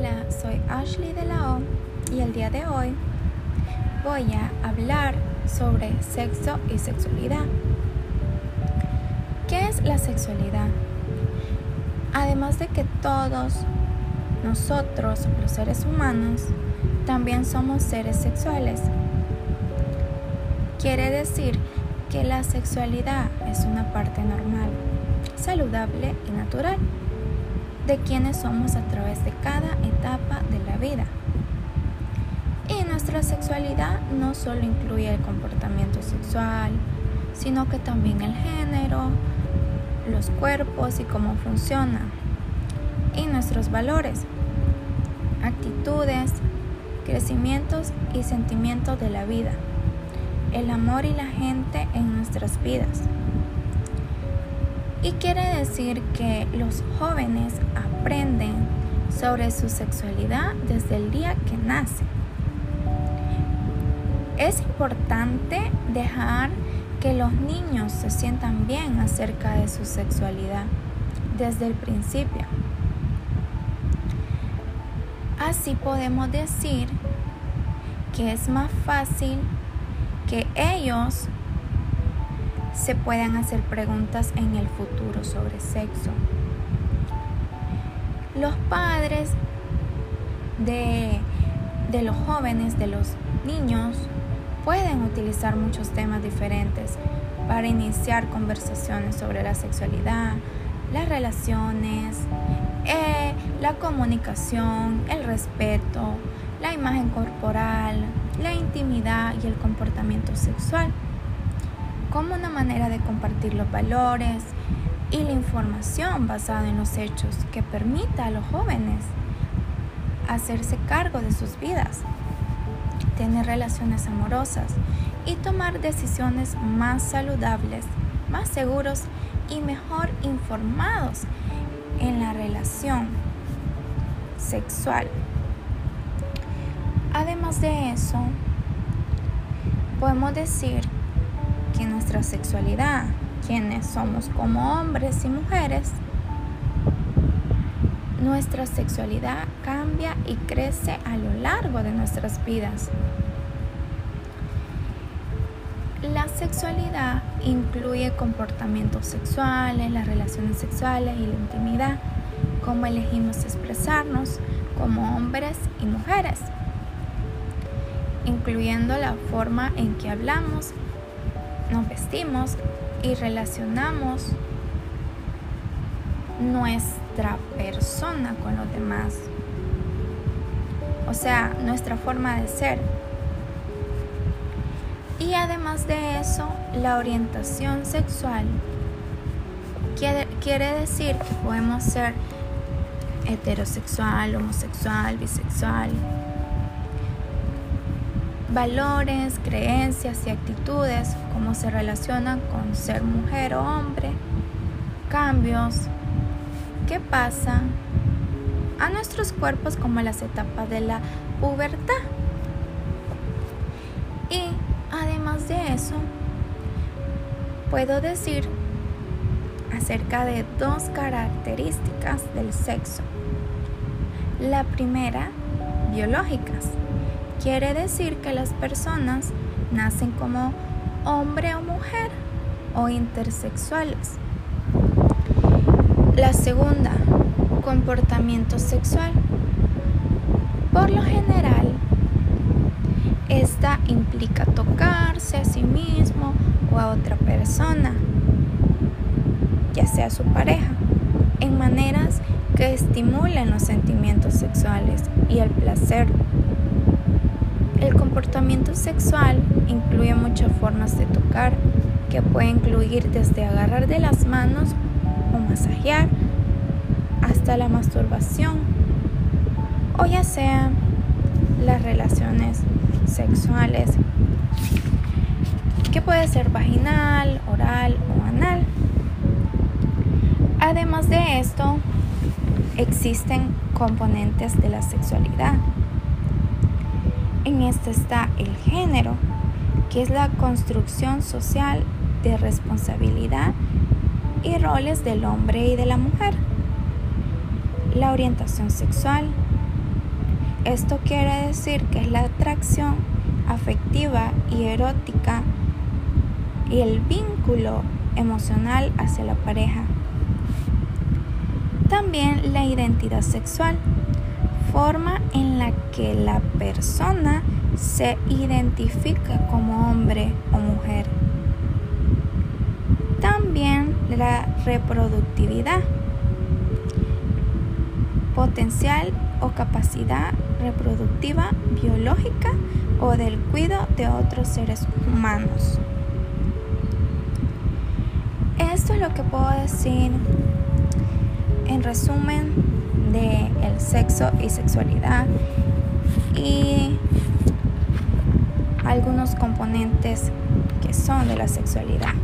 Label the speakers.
Speaker 1: Hola, soy Ashley de la O y el día de hoy voy a hablar sobre sexo y sexualidad. ¿Qué es la sexualidad? Además de que todos nosotros, los seres humanos, también somos seres sexuales. Quiere decir que la sexualidad es una parte normal, saludable y natural de quienes somos a través de cada etapa de la vida. Y nuestra sexualidad no solo incluye el comportamiento sexual, sino que también el género, los cuerpos y cómo funciona, y nuestros valores, actitudes, crecimientos y sentimientos de la vida, el amor y la gente en nuestras vidas. Y quiere decir que los jóvenes aprenden sobre su sexualidad desde el día que nacen. Es importante dejar que los niños se sientan bien acerca de su sexualidad desde el principio. Así podemos decir que es más fácil que ellos se puedan hacer preguntas en el futuro sobre sexo. Los padres de, de los jóvenes, de los niños, pueden utilizar muchos temas diferentes para iniciar conversaciones sobre la sexualidad, las relaciones, eh, la comunicación, el respeto, la imagen corporal, la intimidad y el comportamiento sexual como una manera de compartir los valores y la información basada en los hechos que permita a los jóvenes hacerse cargo de sus vidas, tener relaciones amorosas y tomar decisiones más saludables, más seguros y mejor informados en la relación sexual. Además de eso, podemos decir nuestra sexualidad, quienes somos como hombres y mujeres, nuestra sexualidad cambia y crece a lo largo de nuestras vidas. La sexualidad incluye comportamientos sexuales, las relaciones sexuales y la intimidad, cómo elegimos expresarnos como hombres y mujeres, incluyendo la forma en que hablamos nos vestimos y relacionamos nuestra persona con los demás. O sea, nuestra forma de ser. Y además de eso, la orientación sexual quiere, quiere decir que podemos ser heterosexual, homosexual, bisexual, valores, creencias y actitudes, cómo se relacionan con ser mujer o hombre, cambios, qué pasa a nuestros cuerpos como las etapas de la pubertad. Y además de eso, puedo decir acerca de dos características del sexo. La primera, biológicas Quiere decir que las personas nacen como hombre o mujer o intersexuales. La segunda, comportamiento sexual. Por lo general, esta implica tocarse a sí mismo o a otra persona, ya sea su pareja, en maneras que estimulen los sentimientos sexuales y el placer el comportamiento sexual incluye muchas formas de tocar, que puede incluir desde agarrar de las manos o masajear hasta la masturbación, o ya sea las relaciones sexuales, que puede ser vaginal, oral o anal. Además de esto, existen componentes de la sexualidad en este está el género, que es la construcción social de responsabilidad y roles del hombre y de la mujer. La orientación sexual, Esto quiere decir que es la atracción afectiva y erótica y el vínculo emocional hacia la pareja. También la identidad sexual, forma en la que la persona se identifica como hombre o mujer. También la reproductividad, potencial o capacidad reproductiva biológica o del cuidado de otros seres humanos. Esto es lo que puedo decir en resumen de el sexo y sexualidad y algunos componentes que son de la sexualidad.